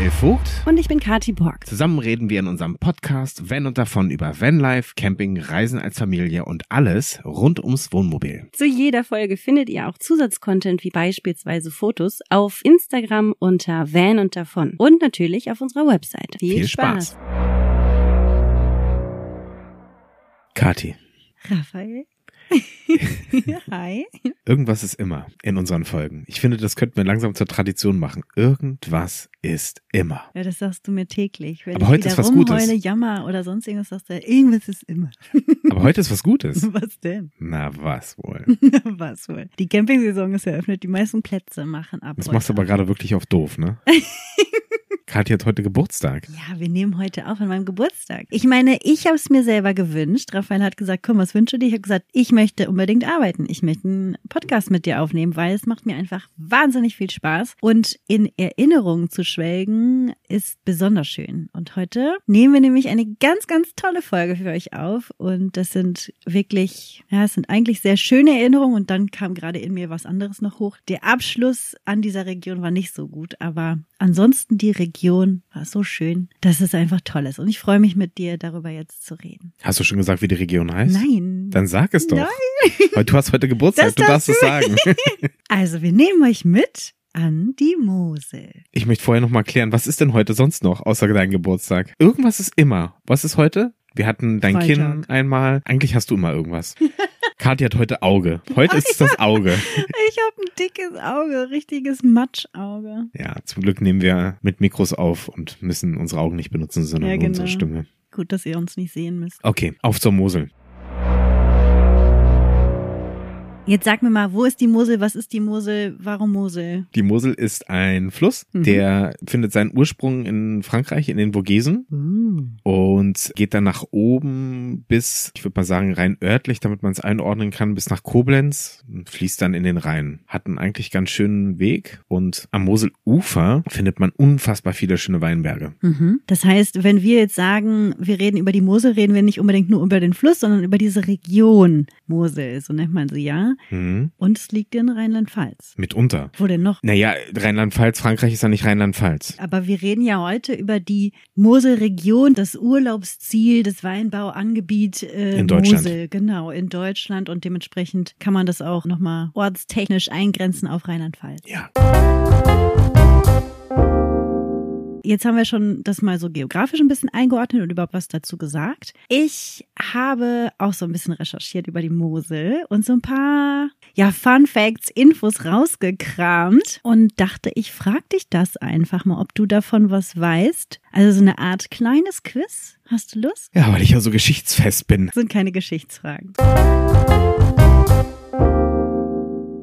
Marcel Vogt. Und ich bin Kati Borg. Zusammen reden wir in unserem Podcast Van und davon über Vanlife, Camping, Reisen als Familie und alles rund ums Wohnmobil. Zu jeder Folge findet ihr auch Zusatzcontent wie beispielsweise Fotos auf Instagram unter Van und davon und natürlich auf unserer Website. Viel, Viel Spaß. Spaß. Kati. Raphael. Hi. Irgendwas ist immer in unseren Folgen. Ich finde, das könnten wir langsam zur Tradition machen. Irgendwas ist immer. Ja, das sagst du mir täglich. Wenn Aber heute ist was Gutes. Wenn jammer oder sonst irgendwas, sagst du, irgendwas ist immer. Aber heute ist was Gutes. Was denn? Na, was wohl? was wohl? Die Campingsaison ist eröffnet. Die meisten Plätze machen ab. Das machst du aber gerade wirklich auf doof, ne? Kathi hat heute Geburtstag. Ja, wir nehmen heute auf an meinem Geburtstag. Ich meine, ich habe es mir selber gewünscht. Raphael hat gesagt, komm, was wünschst du dir? Ich habe gesagt, ich möchte unbedingt arbeiten. Ich möchte einen Podcast mit dir aufnehmen, weil es macht mir einfach wahnsinnig viel Spaß. Und in Erinnerungen zu schwelgen ist besonders schön. Und heute nehmen wir nämlich eine ganz, ganz tolle Folge für euch auf. Und das sind wirklich, ja, es sind eigentlich sehr schöne Erinnerungen. Und dann kam gerade in mir was anderes noch hoch. Der Abschluss an dieser Region war nicht so gut, aber ansonsten die Region war so schön, dass es einfach toll ist. Und ich freue mich mit dir darüber jetzt zu reden. Hast du schon gesagt, wie die Region heißt? Nein. Dann sag es doch. Nein. Weil du hast heute Geburtstag, das du darfst es sagen. Also wir nehmen euch mit an die Mosel. Ich möchte vorher noch mal klären, was ist denn heute sonst noch außer deinem Geburtstag? Irgendwas ist immer. Was ist heute? Wir hatten dein Freitag. Kind einmal. Eigentlich hast du immer irgendwas. Kathi hat heute Auge. Heute ist es das Auge. Ich habe ein dickes Auge, richtiges Matschauge. Ja, zum Glück nehmen wir mit Mikros auf und müssen unsere Augen nicht benutzen, sondern ja, genau. unsere Stimme. Gut, dass ihr uns nicht sehen müsst. Okay, auf zur Mosel. Jetzt sag mir mal, wo ist die Mosel? Was ist die Mosel? Warum Mosel? Die Mosel ist ein Fluss, mhm. der findet seinen Ursprung in Frankreich, in den Vogesen mhm. und geht dann nach oben bis, ich würde mal sagen, rein örtlich, damit man es einordnen kann, bis nach Koblenz und fließt dann in den Rhein. Hat einen eigentlich ganz schönen Weg und am Moselufer findet man unfassbar viele schöne Weinberge. Mhm. Das heißt, wenn wir jetzt sagen, wir reden über die Mosel, reden wir nicht unbedingt nur über den Fluss, sondern über diese Region Mosel, so nennt man sie ja. Mhm. Und es liegt in Rheinland-Pfalz. Mitunter. Wo denn noch? Naja, Rheinland-Pfalz, Frankreich ist ja nicht Rheinland-Pfalz. Aber wir reden ja heute über die Moselregion, das Urlaubsziel, das Weinbauangebiet äh, in Deutschland. Mosel. Genau, in Deutschland. Und dementsprechend kann man das auch nochmal ortstechnisch eingrenzen auf Rheinland-Pfalz. Ja. Jetzt haben wir schon das mal so geografisch ein bisschen eingeordnet und überhaupt was dazu gesagt. Ich habe auch so ein bisschen recherchiert über die Mosel und so ein paar ja, Fun Facts, Infos rausgekramt und dachte, ich frag dich das einfach mal, ob du davon was weißt. Also so eine Art kleines Quiz. Hast du Lust? Ja, weil ich ja so geschichtsfest bin. Das sind keine Geschichtsfragen.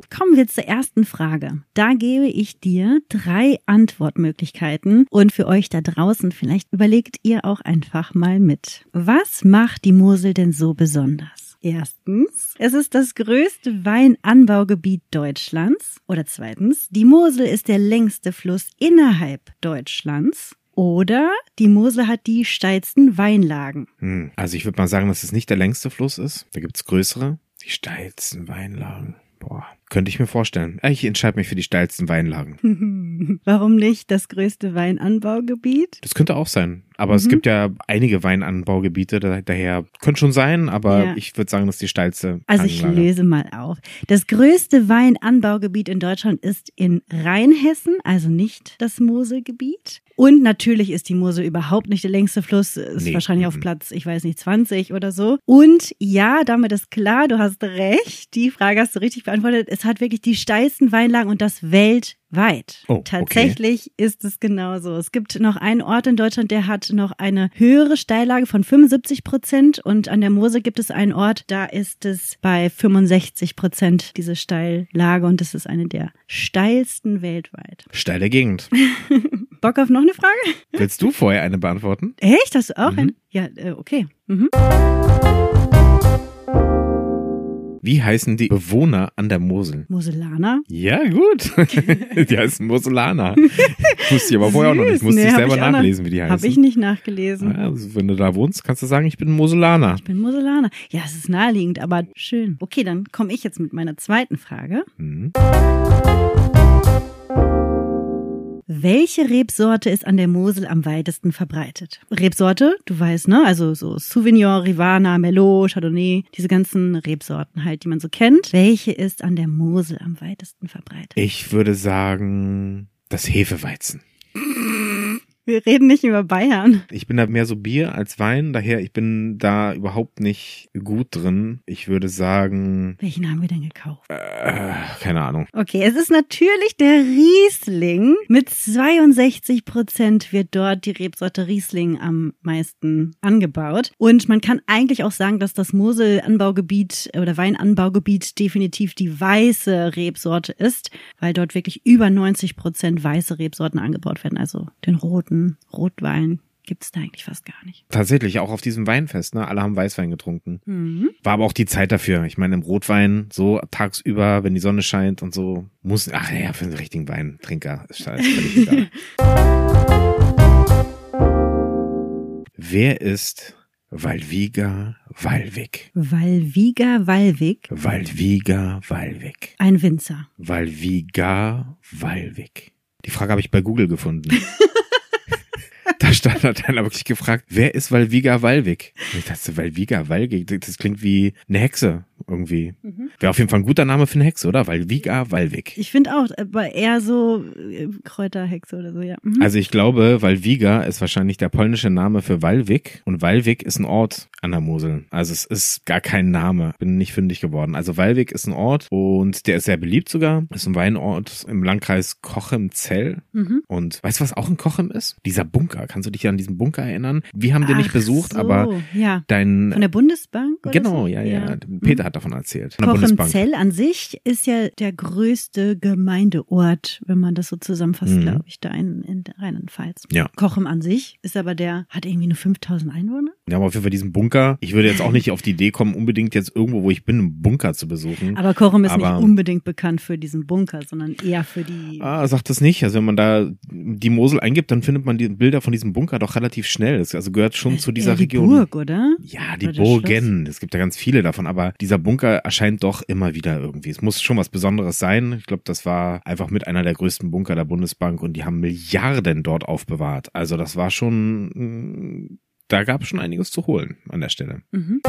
Kommen wir zur ersten Frage. Da gebe ich dir drei Antwortmöglichkeiten und für euch da draußen, vielleicht überlegt ihr auch einfach mal mit. Was macht die Mosel denn so besonders? Erstens, es ist das größte Weinanbaugebiet Deutschlands. Oder zweitens, die Mosel ist der längste Fluss innerhalb Deutschlands. Oder die Mosel hat die steilsten Weinlagen. Hm, also ich würde mal sagen, dass es nicht der längste Fluss ist. Da gibt's größere. Die steilsten Weinlagen. Boah, könnte ich mir vorstellen. Ich entscheide mich für die steilsten Weinlagen. Warum nicht das größte Weinanbaugebiet? Das könnte auch sein. Aber mhm. es gibt ja einige Weinanbaugebiete, daher könnte schon sein, aber ja. ich würde sagen, das ist die steilste. Also ich Anlage. löse mal auf. Das größte Weinanbaugebiet in Deutschland ist in Rheinhessen, also nicht das Moselgebiet. Und natürlich ist die Mosel überhaupt nicht der längste Fluss, ist nee. wahrscheinlich auf Platz, ich weiß nicht, 20 oder so. Und ja, damit ist klar, du hast recht. Die Frage hast du richtig beantwortet. Es hat wirklich die steilsten Weinlagen und das weltweit weit. Oh, Tatsächlich okay. ist es genauso. Es gibt noch einen Ort in Deutschland, der hat noch eine höhere Steillage von 75 Prozent und an der Mosel gibt es einen Ort, da ist es bei 65 Prozent diese Steillage und das ist eine der steilsten weltweit. Steile Gegend. Bock auf noch eine Frage? Willst du vorher eine beantworten? Echt? Hast du auch mhm. eine? Ja, äh, okay. Mhm. Wie heißen die Bewohner an der Mosel? Moselaner? Ja, gut. die heißen Moselaner. Wusste ich aber vorher auch noch nicht. Musste nee, ich selber ich nachlesen, wie die heißen. Habe ich nicht nachgelesen. Ja, also wenn du da wohnst, kannst du sagen, ich bin Moselaner. Ich bin Moselaner. Ja, es ist naheliegend, aber schön. Okay, dann komme ich jetzt mit meiner zweiten Frage. Mhm. Welche Rebsorte ist an der Mosel am weitesten verbreitet? Rebsorte, du weißt, ne? Also so Souvenir, Rivana, Merlot, Chardonnay, diese ganzen Rebsorten halt, die man so kennt. Welche ist an der Mosel am weitesten verbreitet? Ich würde sagen, das Hefeweizen. Wir reden nicht über Bayern. Ich bin da mehr so Bier als Wein, daher ich bin da überhaupt nicht gut drin. Ich würde sagen. Welchen haben wir denn gekauft? Äh, keine Ahnung. Okay, es ist natürlich der Riesling. Mit 62 Prozent wird dort die Rebsorte Riesling am meisten angebaut. Und man kann eigentlich auch sagen, dass das Mosel-Anbaugebiet oder Weinanbaugebiet definitiv die weiße Rebsorte ist, weil dort wirklich über 90 Prozent weiße Rebsorten angebaut werden, also den roten roten Rotwein gibt's da eigentlich fast gar nicht. Tatsächlich, auch auf diesem Weinfest, ne? Alle haben Weißwein getrunken. Mhm. War aber auch die Zeit dafür. Ich meine, im Rotwein, so tagsüber, wenn die Sonne scheint und so, muss, ach ja, für einen richtigen Weintrinker ist völlig egal. Wer ist Walwiga Wallwig? Walwiga Wallwig? Walwiga Wallwig. Ein Winzer. Walwiga Wallwig. Die Frage habe ich bei Google gefunden. da stand hat einer wirklich gefragt, wer ist Valviga Walwig? Und ich dachte, Valviga Walwig, das klingt wie eine Hexe irgendwie. Mhm. Wäre auf jeden Fall ein guter Name für eine Hexe, oder? Valviga Walwig. Ich finde auch, aber eher so äh, Kräuterhexe oder so, ja. Mhm. Also ich glaube, Valviga ist wahrscheinlich der polnische Name für Walwig und Walwig ist ein Ort an der Mosel. Also es ist gar kein Name. Bin nicht fündig geworden. Also Walwig ist ein Ort und der ist sehr beliebt sogar. Ist ein Weinort im Landkreis Kochem-Zell. Mhm. Und weißt du, was auch ein Kochem ist? Dieser Bunker. Kannst du dich an diesen Bunker erinnern? Wir haben den nicht besucht, so, aber ja. dein... Von der Bundesbank? Genau, so? ja, ja, ja. Peter hat davon erzählt. Kochenzell an sich ist ja der größte Gemeindeort, wenn man das so zusammenfasst, mhm. glaube ich, da in, in Rheinland-Pfalz. Ja. Kochem an sich ist aber der, hat irgendwie nur 5000 Einwohner. Ja, aber auf jeden Fall diesen Bunker. Ich würde jetzt auch nicht auf die Idee kommen, unbedingt jetzt irgendwo, wo ich bin, einen Bunker zu besuchen. Aber Kochem ist aber, nicht unbedingt bekannt für diesen Bunker, sondern eher für die. Ah, sagt das nicht. Also wenn man da die Mosel eingibt, dann findet man die Bilder von diesem Bunker doch relativ schnell. Das also gehört schon zu dieser die Region. Die Burg, oder? Ja, die Burgen. Es gibt da ganz viele davon, aber dieser Bunker erscheint doch immer wieder irgendwie. Es muss schon was Besonderes sein. Ich glaube, das war einfach mit einer der größten Bunker der Bundesbank und die haben Milliarden dort aufbewahrt. Also das war schon mm, da gab es schon einiges zu holen an der Stelle. Mhm.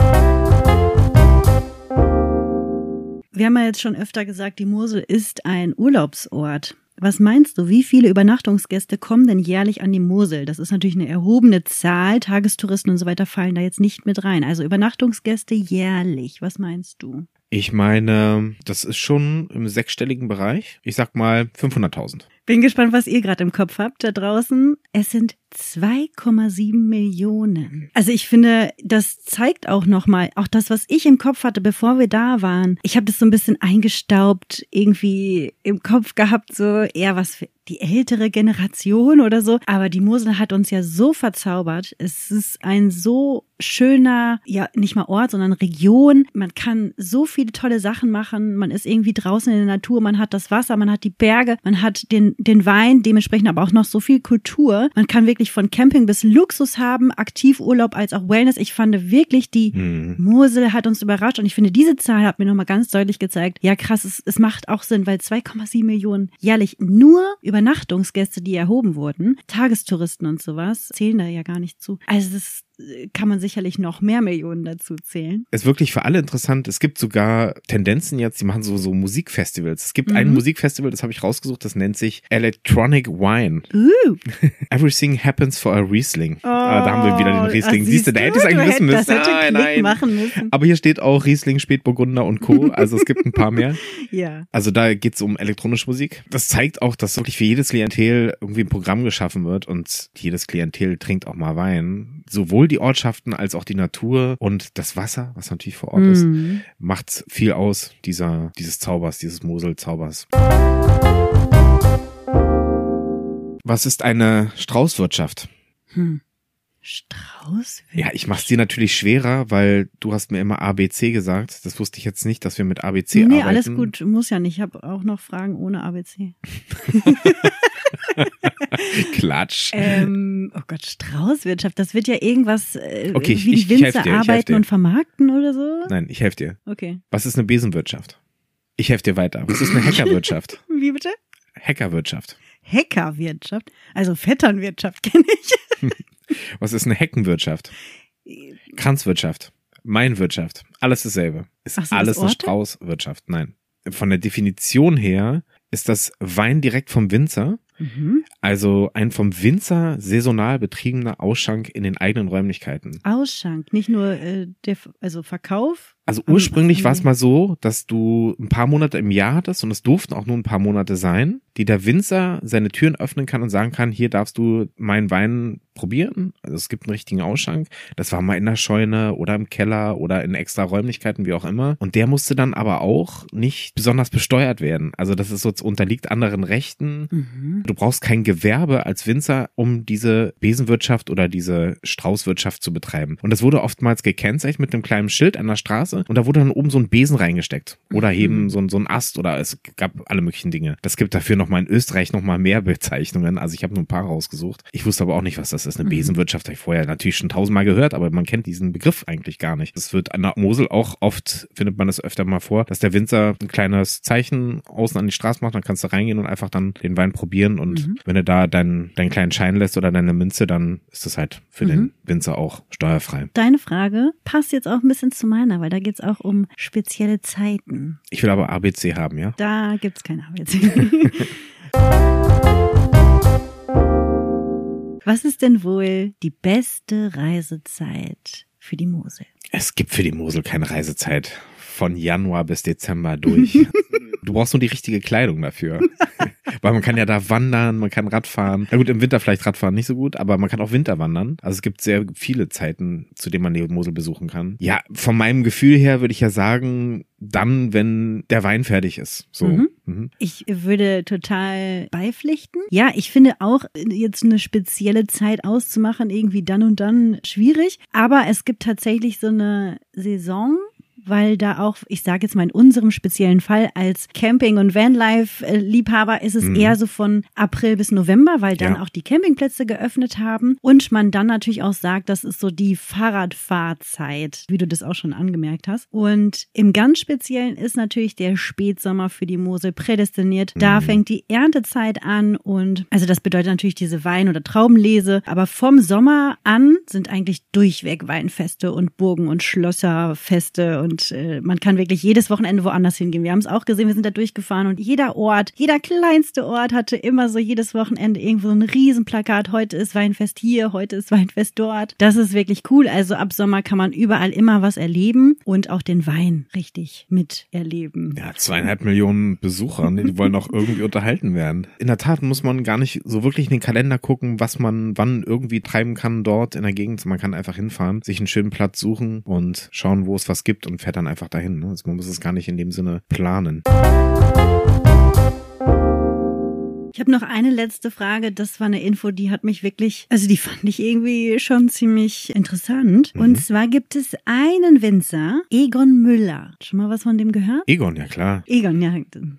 Wir haben ja jetzt schon öfter gesagt, die Mosel ist ein Urlaubsort. Was meinst du, wie viele Übernachtungsgäste kommen denn jährlich an die Mosel? Das ist natürlich eine erhobene Zahl. Tagestouristen und so weiter fallen da jetzt nicht mit rein. Also Übernachtungsgäste jährlich. Was meinst du? Ich meine, das ist schon im sechsstelligen Bereich. Ich sag mal 500.000. Bin gespannt, was ihr gerade im Kopf habt da draußen. Es sind 2,7 Millionen. Also ich finde, das zeigt auch nochmal, auch das, was ich im Kopf hatte, bevor wir da waren. Ich habe das so ein bisschen eingestaubt irgendwie im Kopf gehabt, so eher was für die ältere Generation oder so. Aber die Mosel hat uns ja so verzaubert. Es ist ein so schöner, ja, nicht mal Ort, sondern Region. Man kann so viele tolle Sachen machen. Man ist irgendwie draußen in der Natur. Man hat das Wasser, man hat die Berge, man hat den, den Wein, dementsprechend aber auch noch so viel Kultur. Man kann wirklich von Camping bis Luxus haben, Aktivurlaub als auch Wellness. Ich fand wirklich, die mhm. Mosel hat uns überrascht und ich finde, diese Zahl hat mir nochmal ganz deutlich gezeigt, ja krass, es, es macht auch Sinn, weil 2,7 Millionen jährlich nur Übernachtungsgäste, die erhoben wurden, Tagestouristen und sowas, zählen da ja gar nicht zu. Also das kann man sicherlich noch mehr Millionen dazu zählen. Ist wirklich für alle interessant. Es gibt sogar Tendenzen jetzt, die machen so, so Musikfestivals. Es gibt mhm. ein Musikfestival, das habe ich rausgesucht, das nennt sich Electronic Wine. Uh. Everything happens for a Riesling. Oh, ah, da haben wir wieder den oh, Riesling. Siehst du, da hätte ich es eigentlich wissen müssen. Nein, nein. Machen müssen. Aber hier steht auch Riesling, Spätburgunder und Co. Also es gibt ein paar mehr. ja. Also da geht es um elektronische Musik. Das zeigt auch, dass wirklich für jedes Klientel irgendwie ein Programm geschaffen wird und jedes Klientel trinkt auch mal Wein. Sowohl die Ortschaften als auch die Natur und das Wasser, was natürlich vor Ort mhm. ist, macht viel aus dieser, dieses Zaubers, dieses Moselzaubers. Was ist eine Straußwirtschaft? Hm. Straußwirtschaft? Ja, ich mach's dir natürlich schwerer, weil du hast mir immer ABC gesagt. Das wusste ich jetzt nicht, dass wir mit ABC nee, arbeiten. Nee, alles gut, muss ja nicht. Ich habe auch noch Fragen ohne ABC. Klatsch. Ähm, oh Gott, Straußwirtschaft, das wird ja irgendwas äh, okay, ich, wie die ich, Winzer dir, arbeiten und vermarkten oder so. Nein, ich helfe dir. Okay. Was ist eine Besenwirtschaft? Ich helfe dir weiter. Was ist eine Hackerwirtschaft? wie bitte? Hackerwirtschaft. Heckerwirtschaft. Also Vetternwirtschaft kenne ich. Was ist eine Heckenwirtschaft? Kranzwirtschaft, Mainwirtschaft, alles dasselbe. Ist das alles eine? Straußwirtschaft? Nein. Von der Definition her ist das Wein direkt vom Winzer, Mhm. also ein vom Winzer saisonal betriebener Ausschank in den eigenen Räumlichkeiten. Ausschank, nicht nur äh, der, also Verkauf. Also Am- ursprünglich war es mal so, dass du ein paar Monate im Jahr hattest und es durften auch nur ein paar Monate sein, die der Winzer seine Türen öffnen kann und sagen kann, hier darfst du meinen Wein probieren. Also es gibt einen richtigen Ausschank. Das war mal in der Scheune oder im Keller oder in extra Räumlichkeiten, wie auch immer. Und der musste dann aber auch nicht besonders besteuert werden. Also das ist so, unterliegt anderen Rechten. Mhm. Du brauchst kein Gewerbe als Winzer, um diese Besenwirtschaft oder diese Straußwirtschaft zu betreiben. Und das wurde oftmals gekennzeichnet mit einem kleinen Schild an der Straße und da wurde dann oben so ein Besen reingesteckt. Oder Mhm. eben so ein, so ein Ast oder es gab alle möglichen Dinge. Das gibt dafür nochmal in Österreich nochmal mehr Bezeichnungen. Also ich habe nur ein paar rausgesucht. Ich wusste aber auch nicht, was das ist. Eine Mhm. Besenwirtschaft habe ich vorher natürlich schon tausendmal gehört, aber man kennt diesen Begriff eigentlich gar nicht. Es wird an der Mosel auch oft, findet man es öfter mal vor, dass der Winzer ein kleines Zeichen außen an die Straße macht, dann kannst du reingehen und einfach dann den Wein probieren und Mhm. wenn du da deinen, deinen kleinen Schein lässt oder deine Münze, dann ist das halt für Mhm. den Winzer auch steuerfrei. Deine Frage passt jetzt auch ein bisschen zu meiner, weil da geht's auch um spezielle Zeiten. Ich will aber ABC haben, ja? Da gibt's keine ABC. Was ist denn wohl die beste Reisezeit für die Mosel? Es gibt für die Mosel keine Reisezeit. Von Januar bis Dezember durch. du brauchst nur die richtige Kleidung dafür. Weil man kann ja da wandern, man kann Radfahren. Na gut, im Winter vielleicht Radfahren nicht so gut, aber man kann auch Winter wandern. Also es gibt sehr viele Zeiten, zu denen man die Mosel besuchen kann. Ja, von meinem Gefühl her würde ich ja sagen, dann, wenn der Wein fertig ist. So. Mhm. Mhm. Ich würde total beipflichten. Ja, ich finde auch jetzt eine spezielle Zeit auszumachen, irgendwie dann und dann schwierig. Aber es gibt tatsächlich so eine Saison, weil da auch, ich sage jetzt mal in unserem speziellen Fall als Camping- und Vanlife-Liebhaber ist es Mhm. eher so von April bis November, weil dann Ja. auch die Campingplätze geöffnet haben und man dann natürlich auch sagt, das ist so die Fahrradfahrzeit, wie du das auch schon angemerkt hast. Und im ganz Speziellen ist natürlich der Spätsommer für die Mosel prädestiniert. Da Mhm. fängt die Erntezeit an und also das bedeutet natürlich diese Wein- oder Traubenlese, aber vom Sommer an sind eigentlich durchweg Weinfeste und Burgen und Schlösserfeste und äh, man kann wirklich jedes Wochenende woanders hingehen. Wir haben es auch gesehen, wir sind da durchgefahren und jeder Ort, jeder kleinste Ort hatte immer so jedes Wochenende irgendwo so ein Riesenplakat. Heute ist Weinfest hier, heute ist Weinfest dort. Das ist wirklich cool. Also ab Sommer kann man überall immer was erleben und auch den Wein richtig miterleben. Ja, zweieinhalb Millionen Besucher, ne, die wollen auch irgendwie unterhalten werden. In der Tat muss man gar nicht so wirklich in den Kalender gucken, was man wann irgendwie treiben kann dort in der Gegend. Man kann einfach hinfahren, sich einen schönen Platz suchen und schauen, wo es was gibt und fährt dann einfach dahin. Ne? Also man muss es gar nicht in dem Sinne planen. Ich habe noch eine letzte Frage. Das war eine Info, die hat mich wirklich, also die fand ich irgendwie schon ziemlich interessant. Mhm. Und zwar gibt es einen Winzer, Egon Müller. Schon mal was von dem gehört? Egon, ja klar. Egon, ja,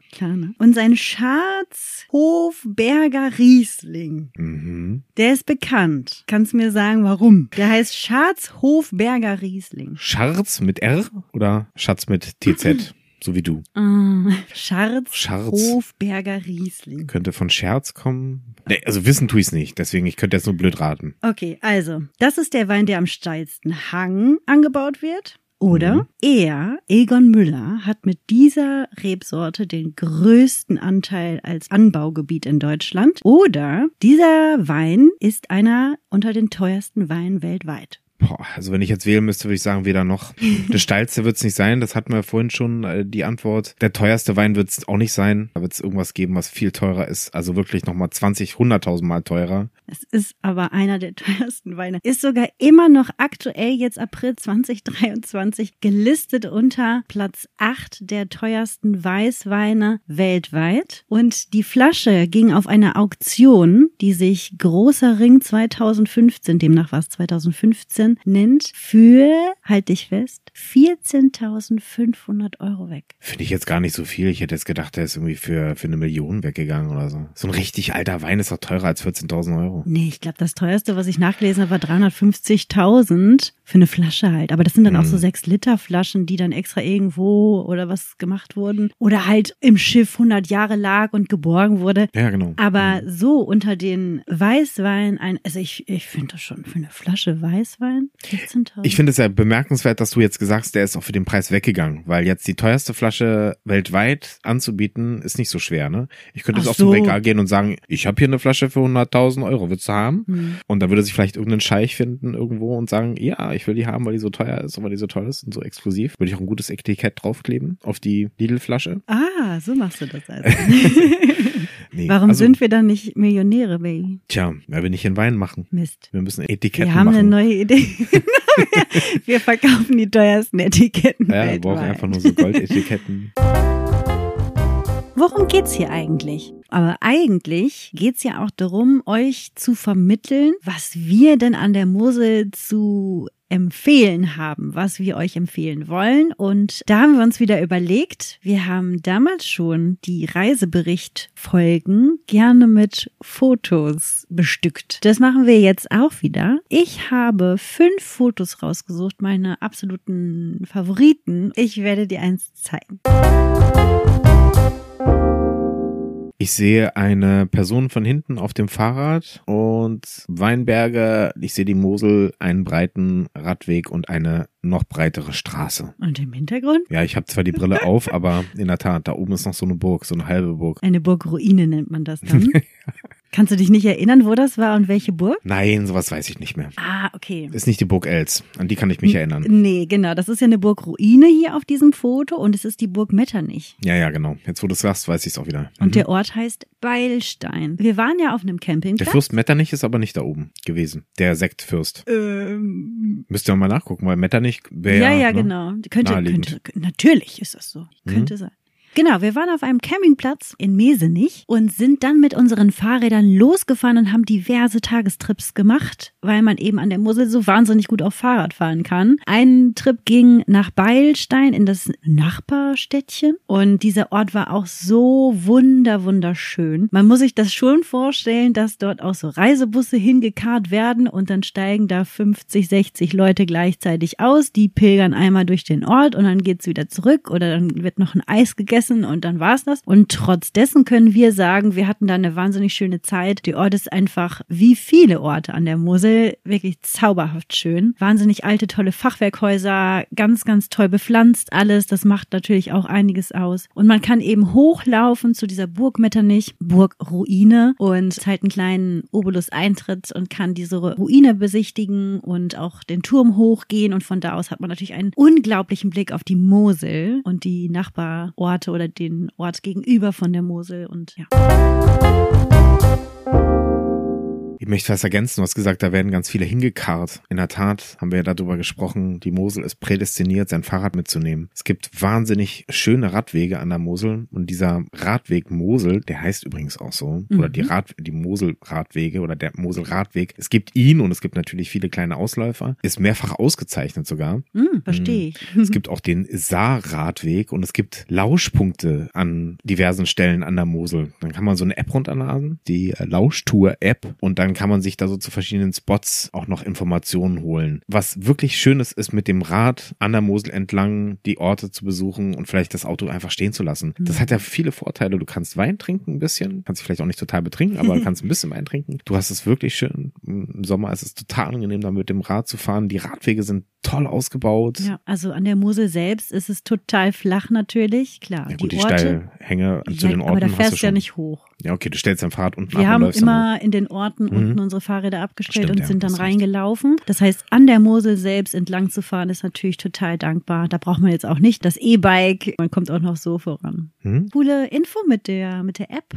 klar, ne? Und sein Schatz Hofberger Riesling. Mhm. Der ist bekannt. Kannst du mir sagen, warum? Der heißt Schatz Hofberger Riesling. Scharz mit R oder Schatz mit TZ? So wie du. Ah, Schatz Scharz. Hofberger Riesling. Könnte von Scherz kommen. Nee, also wissen tue ich es nicht, deswegen ich könnte jetzt nur blöd raten. Okay, also, das ist der Wein, der am steilsten Hang angebaut wird. Oder Mhm. er, Egon Müller, hat mit dieser Rebsorte den größten Anteil als Anbaugebiet in Deutschland. Oder dieser Wein ist einer unter den teuersten Weinen weltweit. Boah, also wenn ich jetzt wählen müsste, würde ich sagen, weder noch. Das steilste wird es nicht sein, das hatten wir vorhin schon äh, die Antwort. Der teuerste Wein wird es auch nicht sein. Da wird es irgendwas geben, was viel teurer ist. Also wirklich nochmal 20, 100.000 Mal teurer. Es ist aber einer der teuersten Weine. Ist sogar immer noch aktuell jetzt April 2023 gelistet unter Platz 8 der teuersten Weißweine weltweit. Und die Flasche ging auf eine Auktion, die sich Großer Ring 2015, demnach war es 2015, nennt, für, halt dich fest, 14.500 Euro weg. Finde ich jetzt gar nicht so viel. Ich hätte jetzt gedacht, der ist irgendwie für, für eine Million weggegangen oder so. So ein richtig alter Wein ist doch teurer als 14.000 Euro. Nee, ich glaube, das teuerste, was ich nachgelesen habe, war 350.000 für eine Flasche halt. Aber das sind dann auch so Hm. sechs Liter Flaschen, die dann extra irgendwo oder was gemacht wurden. Oder halt im Schiff 100 Jahre lag und geborgen wurde. Ja, genau. Aber so unter den Weißwein ein, also ich, ich finde das schon für eine Flasche Weißwein 14.000. Ich finde es ja bemerkenswert, dass du jetzt gesagt hast, der ist auch für den Preis weggegangen, weil jetzt die teuerste Flasche weltweit anzubieten, ist nicht so schwer, ne? Ich könnte Ach jetzt auf so. zum Regal gehen und sagen, ich habe hier eine Flasche für 100.000 Euro, willst du haben? Hm. Und dann würde sich vielleicht irgendein Scheich finden irgendwo und sagen, ja, ich will die haben, weil die so teuer ist und weil die so toll ist und so exklusiv. Würde ich auch ein gutes Etikett draufkleben auf die Lidl-Flasche. Ah, so machst du das also. Nee, Warum also, sind wir dann nicht Millionäre, Baby? Tja, weil wir nicht in Wein machen. Mist. Wir müssen Etiketten Wir haben eine machen. neue Idee. wir verkaufen die teuersten Etiketten ja, wir weltweit. brauchen einfach nur so Goldetiketten. Worum geht's hier eigentlich? Aber eigentlich geht's ja auch darum, euch zu vermitteln, was wir denn an der Mosel zu empfehlen haben, was wir euch empfehlen wollen. Und da haben wir uns wieder überlegt, wir haben damals schon die Reisebericht-Folgen gerne mit Fotos bestückt. Das machen wir jetzt auch wieder. Ich habe fünf Fotos rausgesucht, meine absoluten Favoriten. Ich werde dir eins zeigen. Ich sehe eine Person von hinten auf dem Fahrrad und Weinberge. Ich sehe die Mosel, einen breiten Radweg und eine noch breitere Straße. Und im Hintergrund? Ja, ich habe zwar die Brille auf, aber in der Tat, da oben ist noch so eine Burg, so eine halbe Burg. Eine Burgruine nennt man das dann. Kannst du dich nicht erinnern, wo das war und welche Burg? Nein, sowas weiß ich nicht mehr. Ah, okay. Ist nicht die Burg Els, an die kann ich mich erinnern. Nee, genau. Das ist ja eine Burgruine hier auf diesem Foto und es ist die Burg Metternich. Ja, ja, genau. Jetzt, wo du es sagst, weiß ich es auch wieder. Und Mhm. der Ort heißt Beilstein. Wir waren ja auf einem Der Campingplatz. Fürst Metternich ist aber nicht da oben gewesen. Der Sektfürst. Ähm, Müsst ihr mal nachgucken, weil Metternich wäre ja, ja, ne? genau. Könnte, könnte, natürlich ist das so. Mhm. Könnte sein. Genau, wir waren auf einem Campingplatz in Mesenich und sind dann mit unseren Fahrrädern losgefahren und haben diverse Tagestrips gemacht, weil man eben an der Mosel so wahnsinnig gut auf Fahrrad fahren kann. Ein Trip ging nach Beilstein in das Nachbarstädtchen und dieser Ort war auch so wunder wunderschön. Man muss sich das schon vorstellen, dass dort auch so Reisebusse hingekarrt werden und dann steigen da 50, 60 Leute gleichzeitig aus, die pilgern einmal durch den Ort und dann geht's wieder zurück oder dann wird noch ein Eis gegessen und dann war's das. Und trotz dessen können wir sagen, wir hatten da eine wahnsinnig schöne Zeit. Der Ort ist einfach wie viele Orte an der Mosel wirklich zauberhaft schön. Wahnsinnig alte, tolle Fachwerkhäuser, ganz, ganz toll bepflanzt alles. Das macht natürlich auch einiges aus. Und man kann eben hochlaufen zu dieser Burg Metternich, Burgruine und es halt einen kleinen Obolus-Eintritt und kann diese Ruine besichtigen und auch den Turm hochgehen. Und von da aus hat man natürlich einen unglaublichen Blick auf die Mosel und die Nachbarorte oder den Ort gegenüber von der Mosel. Und ja. Ich möchte was ergänzen. Du hast gesagt, da werden ganz viele hingekarrt. In der Tat haben wir ja darüber gesprochen, die Mosel ist prädestiniert, sein Fahrrad mitzunehmen. Es gibt wahnsinnig schöne Radwege an der Mosel und dieser Radweg Mosel, der heißt übrigens auch so, Mhm. oder die Rad, die Mosel-Radwege oder der Mosel-Radweg. Es gibt ihn und es gibt natürlich viele kleine Ausläufer, ist mehrfach ausgezeichnet sogar. Hm, verstehe ich. Es gibt auch den Saar-Radweg und es gibt Lauschpunkte an diversen Stellen an der Mosel. Dann kann man so eine App runterladen, die Lauschtour-App und dann kann man sich da so zu verschiedenen Spots auch noch Informationen holen. Was wirklich Schönes ist, mit dem Rad an der Mosel entlang die Orte zu besuchen und vielleicht das Auto einfach stehen zu lassen. Das Mhm. hat ja viele Vorteile. Du kannst Wein trinken ein bisschen, kannst dich vielleicht auch nicht total betrinken, aber du kannst ein bisschen Wein trinken. Du hast es wirklich schön. Im Sommer ist es total angenehm, da mit dem Rad zu fahren. Die Radwege sind toll ausgebaut. Ja, also an der Mosel selbst ist es total flach natürlich, klar. Ja gut, die, Orte, Steilhänge zu ja, den Orten aber da du fährst du schon. ja nicht hoch. Ja, okay, du stellst dein Fahrrad unten ab Wir und haben läufst dann immer in den Orten Mhm. unten unsere Fahrräder abgestellt Stimmt, und ja, sind dann hast recht. reingelaufen. Das heißt, an der Mosel selbst entlang zu fahren, ist natürlich total dankbar. Da braucht man jetzt auch nicht das E-Bike. Man kommt auch noch so voran. Hm? Coole Info mit der, mit der App.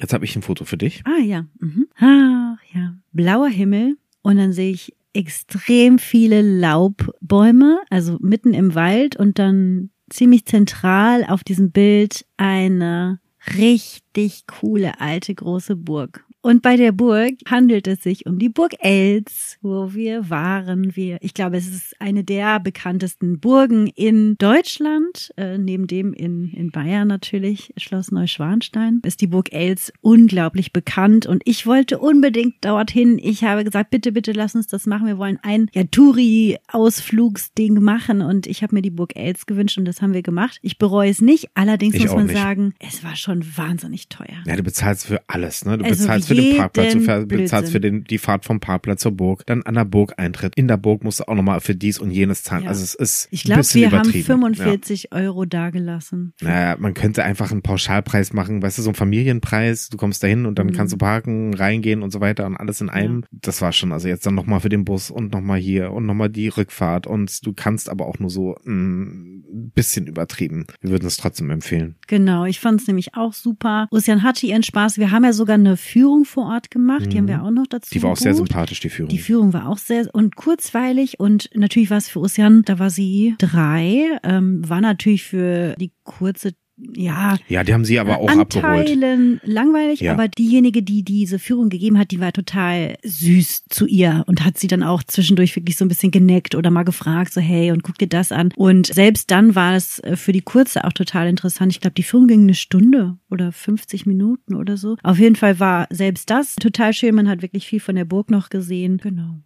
Jetzt habe ich ein Foto für dich. Ah ja. Mhm. Ach ja. Blauer Himmel und dann sehe ich extrem viele Laubbäume, also mitten im Wald und dann ziemlich zentral auf diesem Bild eine richtig coole alte große Burg. Und bei der Burg handelt es sich um die Burg Els, wo wir waren. Wir, ich glaube, es ist eine der bekanntesten Burgen in Deutschland, äh, neben dem in, in Bayern natürlich, Schloss Neuschwanstein, ist die Burg Els unglaublich bekannt. Und ich wollte unbedingt dorthin. Ich habe gesagt, bitte, bitte lass uns das machen. Wir wollen ein ja, Touri-Ausflugsding machen. Und ich habe mir die Burg Els gewünscht und das haben wir gemacht. Ich bereue es nicht. Allerdings Ich muss man nicht. sagen, es war schon wahnsinnig teuer. Ja, du bezahlst für alles, ne? Du Also bezahlst für den Parkplatz, du bezahlst für den, die Fahrt vom Parkplatz zur Burg, dann an der Burg Eintritt. In der Burg musst du auch nochmal für dies und jenes zahlen. Ja. Also es ist Ich ein glaube, bisschen wir haben übertrieben. 45 Euro dagelassen. Ja. Naja, man könnte einfach einen Pauschalpreis machen, weißt du, so einen Familienpreis, du kommst dahin und dann Mhm. kannst du parken, reingehen und so weiter und alles in einem. Das war schon, also jetzt dann nochmal für den Bus und nochmal hier und nochmal die Rückfahrt und du kannst aber auch nur so ein bisschen übertrieben. Wir würden es trotzdem empfehlen. Genau, ich fand es nämlich auch super. Ocean hatte ihren Spaß. Wir haben ja sogar eine Führung vor Ort gemacht. Die haben wir auch noch dazu Die war auch sehr sympathisch, die Führung. Die Führung war auch sehr und kurzweilig und natürlich war es für Ocean, da war sie drei, ähm, war natürlich für die kurze ja, ja, die haben sie aber auch abgeholt. Anteilen langweilig, Ja. aber diejenige, die diese Führung gegeben hat, die war total süß zu ihr und hat sie dann auch zwischendurch wirklich so ein bisschen geneckt oder mal gefragt, so hey und guck dir das an. Und selbst dann war es äh, für die Kurze auch total interessant. Ich glaube, die Führung ging eine Stunde oder 50 Minuten oder so. Auf jeden Fall war selbst das total schön. Man hat wirklich viel von der Burg noch gesehen. Genau.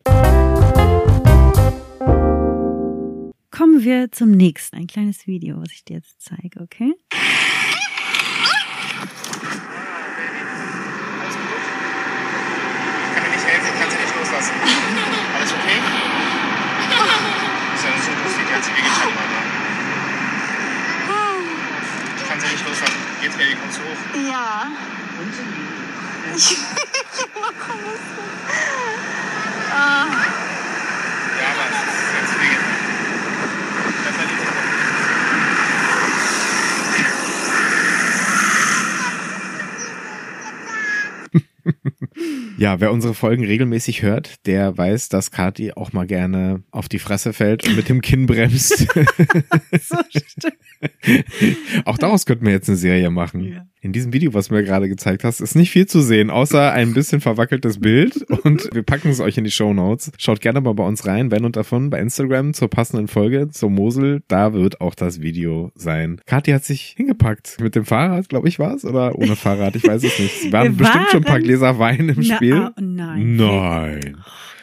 Kommen wir zum nächsten. Ein kleines Video, was ich dir jetzt zeige, okay? Alles gut? Kann dir nicht helfen, kann sie nicht loslassen. Alles okay? Ist ja so lustig, die hat sie wehgetan, Mama. Ich kann sie nicht loslassen. Geht's mir, kommst du hoch? Ja. ah, Ja, aber sie hat sie wehgetan. Das hat die Zukunft. Ja, wer unsere Folgen regelmäßig hört, der weiß, dass Kati auch mal gerne auf die Fresse fällt und mit dem Kinn bremst. So stimmt. auch daraus könnten wir jetzt eine Serie machen. Ja. In diesem Video, was du mir gerade gezeigt hast, ist nicht viel zu sehen, außer ein bisschen verwackeltes Bild und wir packen es euch in die Show Notes. Schaut gerne mal bei uns rein, wenn und davon bei Instagram zur passenden Folge zur Mosel, da wird auch das Video sein. Kathi hat sich hingepackt mit dem Fahrrad, glaube ich, war es oder ohne Fahrrad, ich weiß es nicht. Es waren Wir bestimmt schon ein paar Gläser Wein im Na, Spiel. ah, nein. Nein.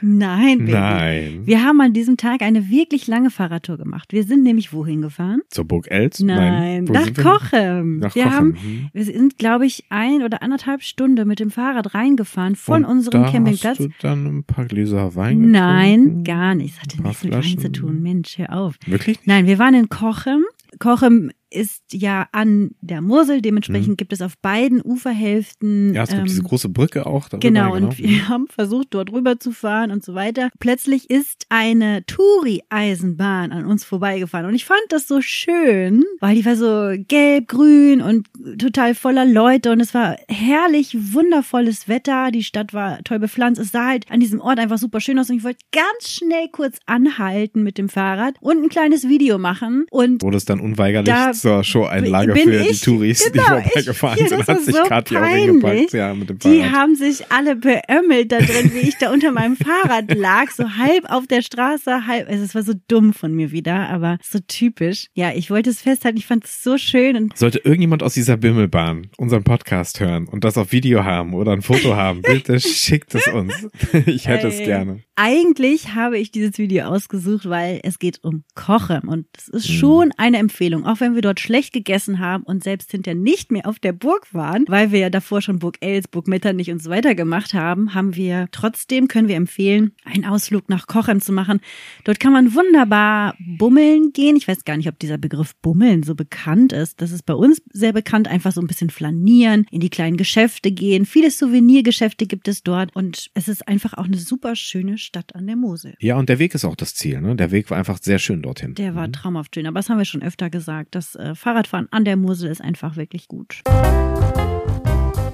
Nein, Baby. Nein. Wir haben an diesem Tag eine wirklich lange Fahrradtour gemacht. Wir sind nämlich wohin gefahren? Zur Burg Els? Nein, Wo nach? Kochem. Nach wir Kochem. haben, hm. wir sind, glaube ich, ein oder anderthalb Stunden mit dem Fahrrad reingefahren von Und unserem da Campingplatz. Hast du dann ein paar Gläser Wein Nein, getrunken? gar nicht. Das hatte nichts mit Wein zu tun. Mensch, hör auf. Wirklich? Nein, wir waren in Kochem. Kochem ist ja an der Mosel, dementsprechend gibt es auf beiden Uferhälften. Mhm. Ja, es gibt ähm, diese große Brücke auch. Darüber, Genau, und wir haben versucht, dort rüber zu fahren und so weiter. Plötzlich ist eine Touri-Eisenbahn an uns vorbeigefahren. Und ich fand das so schön, weil die war so gelb, grün und total voller Leute. Und es war herrlich, wundervolles Wetter. Die Stadt war toll bepflanzt. Es sah halt an diesem Ort einfach super schön aus. Und ich wollte ganz schnell kurz anhalten mit dem Fahrrad und ein kleines Video machen. Und Wurde es dann unweigerlich Da zur Show-Einlage für die ich- Touris, genau, die vorbeigefahren ich- ja, sind. Hat sich so Kathi auch hingepackt. Ja, mit dem Die haben sich alle beömmelt da drin, wie ich da unter meinem Fahrrad lag, so halb auf der Straße, halb. Also es war so dumm von mir wieder, aber so typisch. Ja, ich wollte es festhalten. Ich fand es so schön und Sollte irgendjemand aus dieser Bimmelbahn unseren Podcast hören und das auf Video haben oder ein Foto haben, bitte schickt es uns. Ich hätte es Ey. gerne. Eigentlich habe ich dieses Video ausgesucht, weil es geht um Kochen und es ist Mhm. schon eine Empfehlung, auch wenn wir dort schlecht gegessen haben und selbst hinterher nicht mehr auf der Burg waren, weil wir ja davor schon Burg Els, Burg Metternich und so weiter gemacht haben, haben wir trotzdem, können wir empfehlen, einen Ausflug nach Kochem zu machen. Dort kann man wunderbar bummeln gehen. Ich weiß gar nicht, ob dieser Begriff Bummeln so bekannt ist. Das ist bei uns sehr bekannt, einfach so ein bisschen flanieren, in die kleinen Geschäfte gehen. Viele Souvenirgeschäfte gibt es dort und es ist einfach auch eine super schöne Stadt an der Mosel. Ja, und der Weg ist auch das Ziel. Ne? Der Weg war einfach sehr schön dorthin. Der war traumhaft schön, aber das haben wir schon öfter gesagt. Das äh, Fahrradfahren an der Mosel ist einfach wirklich gut.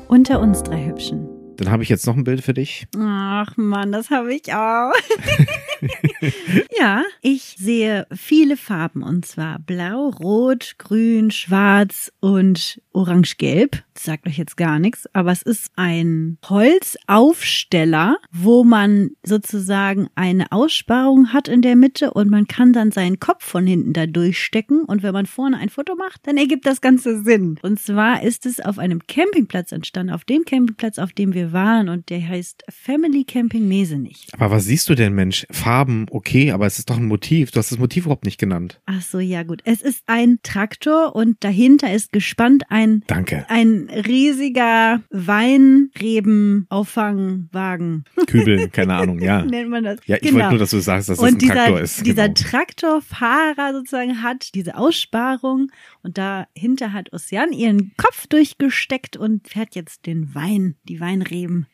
Unter uns drei Hübschen. Dann habe ich jetzt noch ein Bild für dich. Ach Mann, das habe ich auch. ja, ich sehe viele Farben und zwar blau, rot, grün, schwarz und orange-gelb. Sagt euch jetzt gar nichts, aber es ist ein Holzaufsteller, wo man sozusagen eine Aussparung hat in der Mitte und man kann dann seinen Kopf von hinten da durchstecken und wenn man vorne ein Foto macht, dann ergibt das Ganze Sinn. Und zwar ist es auf einem Campingplatz entstanden, auf dem Campingplatz, auf dem wir waren und der heißt Family Camping Mesenich. Aber was siehst du denn, Mensch? Okay, aber es ist doch ein Motiv. Du hast das Motiv überhaupt nicht genannt. Ach so, ja gut. Es ist ein Traktor und dahinter ist gespannt ein Danke. ein riesiger Weinrebenauffangwagen. Kübel, keine Ahnung, ja. Nennt man das. Ja, ich genau. wollte nur, dass du sagst, dass das und ein dieser, Traktor ist. dieser genau. Traktorfahrer sozusagen hat diese Aussparung und dahinter hat Ossian ihren Kopf durchgesteckt und fährt jetzt den Wein, die Weinreben.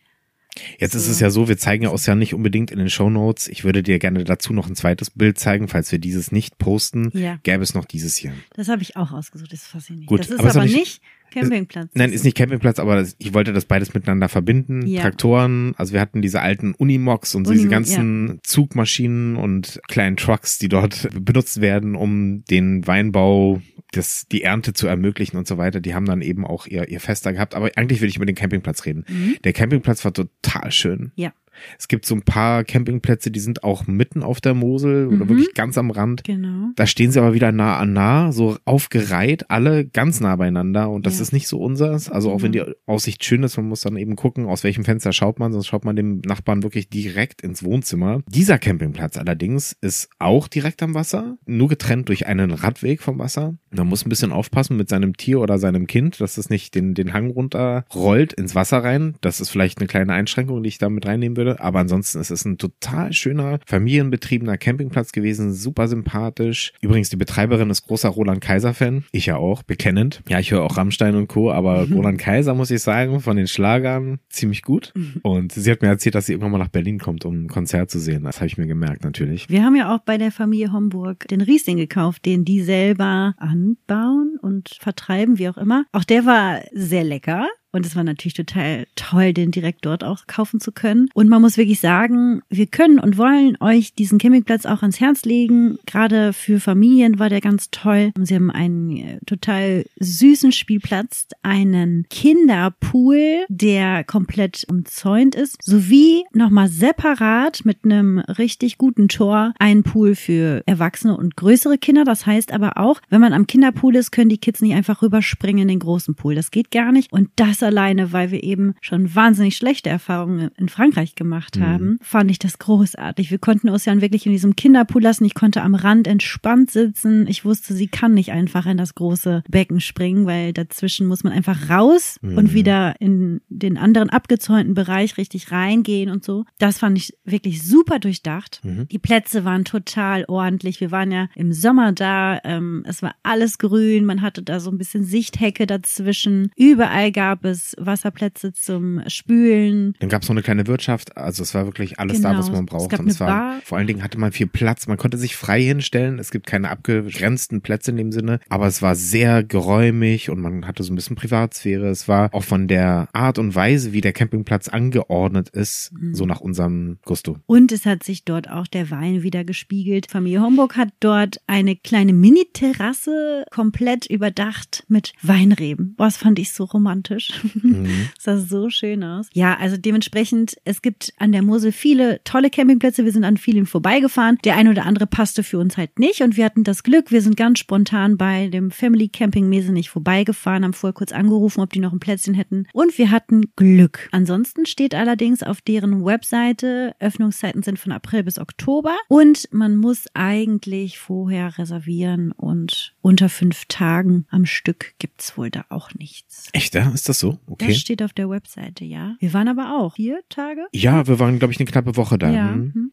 Jetzt ist es ja so, wir zeigen ja Ossian nicht unbedingt in den Shownotes. Ich würde dir gerne dazu noch ein zweites Bild zeigen, falls wir dieses nicht posten. Ja. Gäbe es noch dieses hier. Das habe ich auch ausgesucht, das ich nicht. Gut, das ist aber aber, ist auch nicht, Campingplatz. Nein, ist nicht Campingplatz, aber das, ich wollte das beides miteinander verbinden. Ja. Traktoren, also wir hatten diese alten Unimogs und so diese Unimog, ganzen Zugmaschinen und kleinen Trucks, die dort benutzt werden, um den Weinbau, das, die Ernte zu ermöglichen und so weiter. Die haben dann eben auch ihr, ihr Fest da gehabt. Aber eigentlich will ich über den Campingplatz reden. Mhm. Der Campingplatz war total schön. Ja. Es gibt so ein paar Campingplätze, die sind auch mitten auf der Mosel oder Mhm. wirklich ganz am Rand. Genau. Da stehen sie aber wieder nah an nah, so aufgereiht, alle ganz nah beieinander und das Ja. ist nicht so unseres. Also auch wenn die Genau. Aussicht schön ist, man muss dann eben gucken, aus welchem Fenster schaut man, sonst schaut man dem Nachbarn wirklich direkt ins Wohnzimmer. Dieser Campingplatz allerdings ist auch direkt am Wasser, nur getrennt durch einen Radweg vom Wasser. Man muss ein bisschen aufpassen mit seinem Tier oder seinem Kind, dass es nicht den, den Hang runter rollt ins Wasser rein. Das ist vielleicht eine kleine Einschränkung, die ich da mit reinnehmen würde. Aber ansonsten ist es ein total schöner, familienbetriebener Campingplatz gewesen, super sympathisch. Übrigens, die Betreiberin ist großer Roland Kaiser-Fan. Ich ja auch, bekennend. Ja, ich höre auch Rammstein und Co., aber Roland Kaiser, muss ich sagen, von den Schlagern ziemlich gut. Und sie hat mir erzählt, dass sie irgendwann mal nach Berlin kommt, um ein Konzert zu sehen. Das habe ich mir gemerkt, natürlich. Wir haben ja auch bei der Familie Homburg den Riesling gekauft, den die selber anbauen und vertreiben, wie auch immer. Auch der war sehr lecker. Und es war natürlich total toll, den direkt dort auch kaufen zu können. Und man muss wirklich sagen, wir können und wollen euch diesen Campingplatz auch ans Herz legen. Gerade für Familien war der ganz toll. Sie haben einen äh, total süßen Spielplatz, einen Kinderpool, der komplett umzäunt ist, sowie nochmal separat mit einem richtig guten Tor einen Pool für Erwachsene und größere Kinder. Das heißt aber auch, wenn man am Kinderpool ist, können die Kids nicht einfach rüberspringen in den großen Pool. Das geht gar nicht. Und das alleine, weil wir eben schon wahnsinnig schlechte Erfahrungen in Frankreich gemacht Mhm. haben, fand ich das großartig. Wir konnten Ossian wirklich in diesem Kinderpool lassen. Ich konnte am Rand entspannt sitzen. Ich wusste, sie kann nicht einfach in das große Becken springen, weil dazwischen muss man einfach raus Mhm. und wieder in den anderen abgezäunten Bereich richtig reingehen und so. Das fand ich wirklich super durchdacht. Mhm. Die Plätze waren total ordentlich. Wir waren ja im Sommer da. Ähm, es war alles grün. Man hatte da so ein bisschen Sichthecke dazwischen. Überall gab es Wasserplätze zum Spülen. Dann gab es noch eine kleine Wirtschaft, also es war wirklich alles da, Genau. was man Es braucht. gab Und es eine war Bar. vor allen Dingen hatte man viel Platz, man konnte sich frei hinstellen. Es gibt keine abgegrenzten Plätze in dem Sinne, aber es war sehr geräumig und man hatte so ein bisschen Privatsphäre. Es war auch von der Art und Weise, wie der Campingplatz angeordnet ist, Mhm. so nach unserem Gusto. Und es hat sich dort auch der Wein wieder gespiegelt. Familie Homburg hat dort eine kleine Mini-Terrasse komplett überdacht mit Weinreben. Das fand ich so romantisch. Mhm. sah so schön aus. Ja, also dementsprechend, es gibt an der Mosel viele tolle Campingplätze. Wir sind an vielen vorbeigefahren. Der eine oder andere passte für uns halt nicht. Und wir hatten das Glück, wir sind ganz spontan bei dem Family Camping Mesenich vorbeigefahren, haben vorher kurz angerufen, ob die noch ein Plätzchen hätten. Und wir hatten Glück. Ansonsten steht allerdings auf deren Webseite, Öffnungszeiten sind von April bis Oktober. Und man muss eigentlich vorher reservieren und unter fünf Tagen am Stück gibt's wohl da auch nichts. Echt, ja? Ist das so? Okay. Das steht auf der Webseite, ja. Wir waren aber auch vier Tage. ja, wir waren, glaube ich, eine knappe Woche da. Ja. Mhm. hm.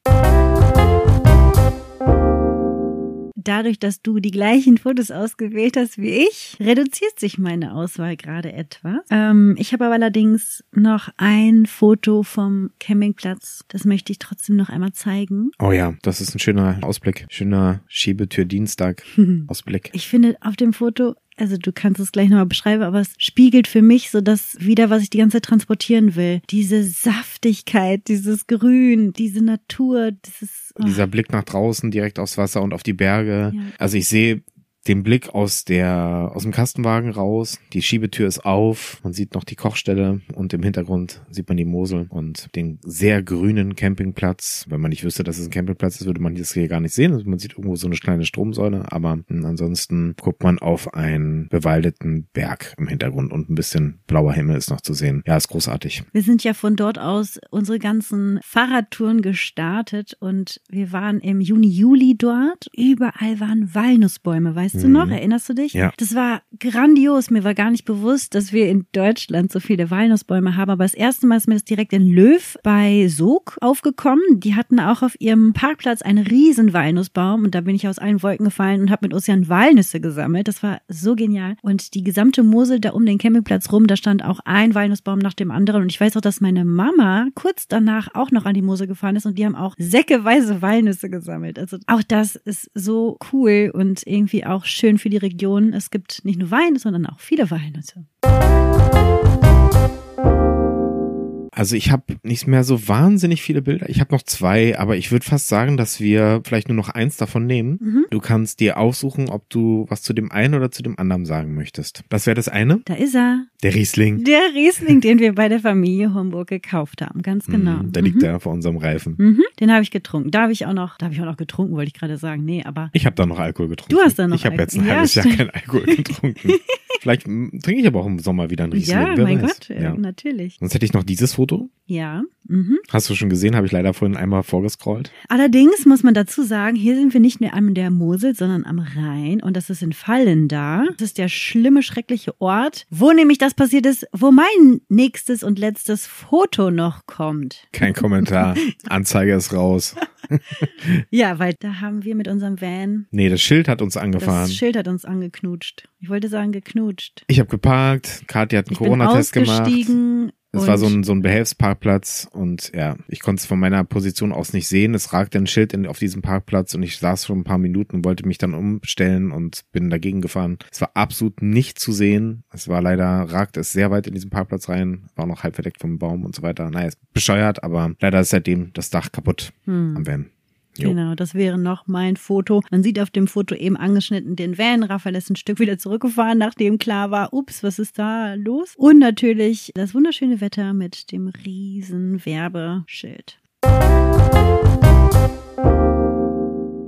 Dadurch, dass du die gleichen Fotos ausgewählt hast wie ich, reduziert sich meine Auswahl gerade etwas. Ähm, ich habe aber allerdings noch ein Foto vom Campingplatz. Das möchte ich trotzdem noch einmal zeigen. Oh ja, das ist ein schöner Ausblick. Schöner Schiebetür-Dienstag. Ausblick. Ich finde auf dem Foto, also du kannst es gleich nochmal beschreiben, aber es spiegelt für mich so das wieder, was ich die ganze Zeit transportieren will. Diese Saftigkeit, dieses Grün, diese Natur, dieses. oh. Dieser Blick nach draußen, direkt aufs Wasser und auf die Berge. Ja. Also ich sehe den Blick aus der, aus dem Kastenwagen raus. Die Schiebetür ist auf. Man sieht noch die Kochstelle und im Hintergrund sieht man die Mosel und den sehr grünen Campingplatz. Wenn man nicht wüsste, dass es ein Campingplatz ist, würde man das hier gar nicht sehen. Also man sieht irgendwo so eine kleine Stromsäule, aber ansonsten guckt man auf einen bewaldeten Berg im Hintergrund und ein bisschen blauer Himmel ist noch zu sehen. Ja, ist großartig. Wir sind ja von dort aus unsere ganzen Fahrradtouren gestartet und wir waren im Juni, Juli dort. Überall waren Walnussbäume, weißt mhm. du noch? Erinnerst du dich? Ja. Das war grandios. Mir war gar nicht bewusst, dass wir in Deutschland so viele Walnussbäume haben. Aber das erste Mal ist mir das direkt in Löw bei Sog aufgekommen. Die hatten auch auf ihrem Parkplatz einen riesen Walnussbaum und da bin ich aus allen Wolken gefallen und habe mit Ozean Walnüsse gesammelt. Das war so genial. Und die gesamte Mosel da um den Campingplatz rum, da stand auch ein Walnussbaum nach dem anderen. Und ich weiß auch, dass meine Mama kurz danach auch noch an die Mosel gefahren ist und die haben auch säckeweise Walnüsse gesammelt. Also auch das ist so cool und irgendwie auch schön für die Region. Es gibt nicht nur Wein, sondern auch viele Walnüsse. Also ich habe nicht mehr so wahnsinnig viele Bilder. Ich habe noch zwei, aber ich würde fast sagen, dass wir vielleicht nur noch eins davon nehmen. Mhm. Du kannst dir aussuchen, ob du was zu dem einen oder zu dem anderen sagen möchtest. Das wäre das eine. Da ist er. Der Riesling. Der Riesling, den wir bei der Familie Homburg gekauft haben, ganz mhm, genau. Mm, der liegt mhm. da vor unserem Reifen. Mhm. Den habe ich getrunken. Da habe ich auch noch, da habe ich auch noch getrunken, wollte ich gerade sagen. Nee, aber. Ich habe da noch Alkohol getrunken. Du hast da noch Ich habe jetzt ein ja, halbes Jahr kein Alkohol getrunken. Vielleicht trinke ich aber auch im Sommer wieder ein Riesling. Ja, mein weiß. Gott, ja. natürlich. Sonst hätte ich noch dieses Foto. Ja. Mhm. Hast du schon gesehen, habe ich leider vorhin einmal vorgescrollt. Allerdings muss man dazu sagen, hier sind wir nicht mehr an der Mosel, sondern am Rhein und das ist in Fallen da. Das ist der schlimme, schreckliche Ort, wo nämlich das passiert ist, wo mein nächstes und letztes Foto noch kommt. Kein Kommentar. Anzeige ist raus. ja, weil da haben wir mit unserem Van. Nee, das Schild hat uns angefahren. Das Schild hat uns angeknutscht. Ich wollte sagen, geknutscht. Ich habe geparkt, Kathi hat einen Corona-Test gemacht. Es war so ein, so ein Behelfsparkplatz und ja, ich konnte es von meiner Position aus nicht sehen. Es ragte ein Schild in, auf diesem Parkplatz und ich saß schon ein paar Minuten und wollte mich dann umstellen und bin dagegen gefahren. Es war absolut nicht zu sehen. Es war leider, ragte es sehr weit in diesen Parkplatz rein, war noch halb verdeckt vom Baum und so weiter. Naja, ist bescheuert, aber leider ist seitdem das Dach kaputt hm. am Van. Jo. Genau, das wäre noch mein Foto. Man sieht auf dem Foto eben angeschnitten den Van. Raphael ist ein Stück wieder zurückgefahren, nachdem klar war, ups, was ist da los? Und natürlich das wunderschöne Wetter mit dem riesen Werbeschild.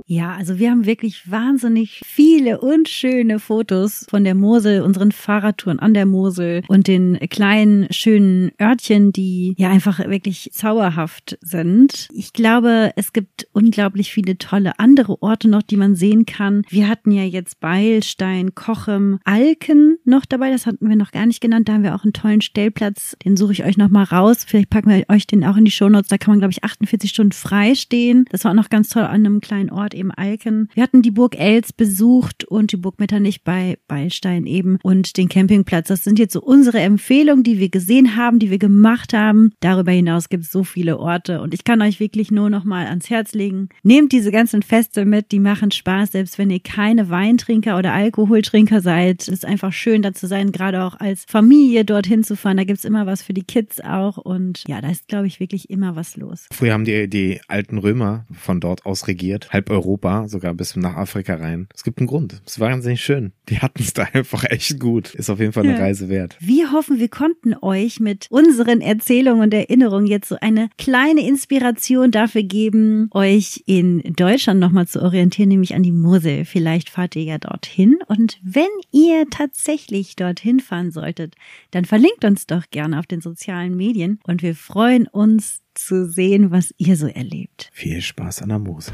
Ja, also wir haben wirklich wahnsinnig viele und schöne Fotos von der Mosel, unseren Fahrradtouren an der Mosel und den kleinen schönen Örtchen, die ja einfach wirklich zauberhaft sind. Ich glaube, es gibt unglaublich viele tolle andere Orte noch, die man sehen kann. Wir hatten ja jetzt Beilstein, Kochem, Alken noch dabei. Das hatten wir noch gar nicht genannt. Da haben wir auch einen tollen Stellplatz. Den suche ich euch noch mal raus. Vielleicht packen wir euch den auch in die Shownotes. Da kann man, glaube ich, 48 Stunden frei stehen. Das war auch noch ganz toll an einem kleinen Ort eben Alken. Wir hatten die Burg Els besucht und die Burg Metternich bei Beilstein eben und den Campingplatz. Das sind jetzt so unsere Empfehlungen, die wir gesehen haben, die wir gemacht haben. Darüber hinaus gibt es so viele Orte und ich kann euch wirklich nur noch mal ans Herz legen. Nehmt diese ganzen Feste mit, die machen Spaß, selbst wenn ihr keine Weintrinker oder Alkoholtrinker seid. Es ist einfach schön, da zu sein, gerade auch als Familie dorthin zu fahren. Da gibt es immer was für die Kids auch und ja, da ist, glaube ich, wirklich immer was los. Früher haben die, die alten Römer von dort aus regiert, halb Europa Europa, sogar bis nach Afrika rein. Es gibt einen Grund. Es war wahnsinnig schön. Die hatten es da einfach echt gut. Ist auf jeden Fall eine ja. Reise wert. Wir hoffen, wir konnten euch mit unseren Erzählungen und Erinnerungen jetzt so eine kleine Inspiration dafür geben, euch in Deutschland nochmal zu orientieren, nämlich an die Mosel. Vielleicht fahrt ihr ja dorthin. Und wenn ihr tatsächlich dorthin fahren solltet, dann verlinkt uns doch gerne auf den sozialen Medien und wir freuen uns zu sehen, was ihr so erlebt. Viel Spaß an der Mosel.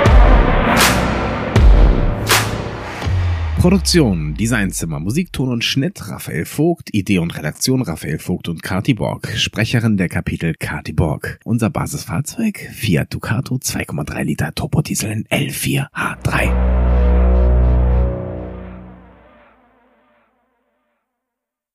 Produktion, Designzimmer, Musikton und Schnitt Raphael Vogt, Idee und Redaktion Raphael Vogt und Kati Borg, Sprecherin der Kapitel Kati Borg. Unser Basisfahrzeug Fiat Ducato 2,3 Liter Turbodiesel L4H3.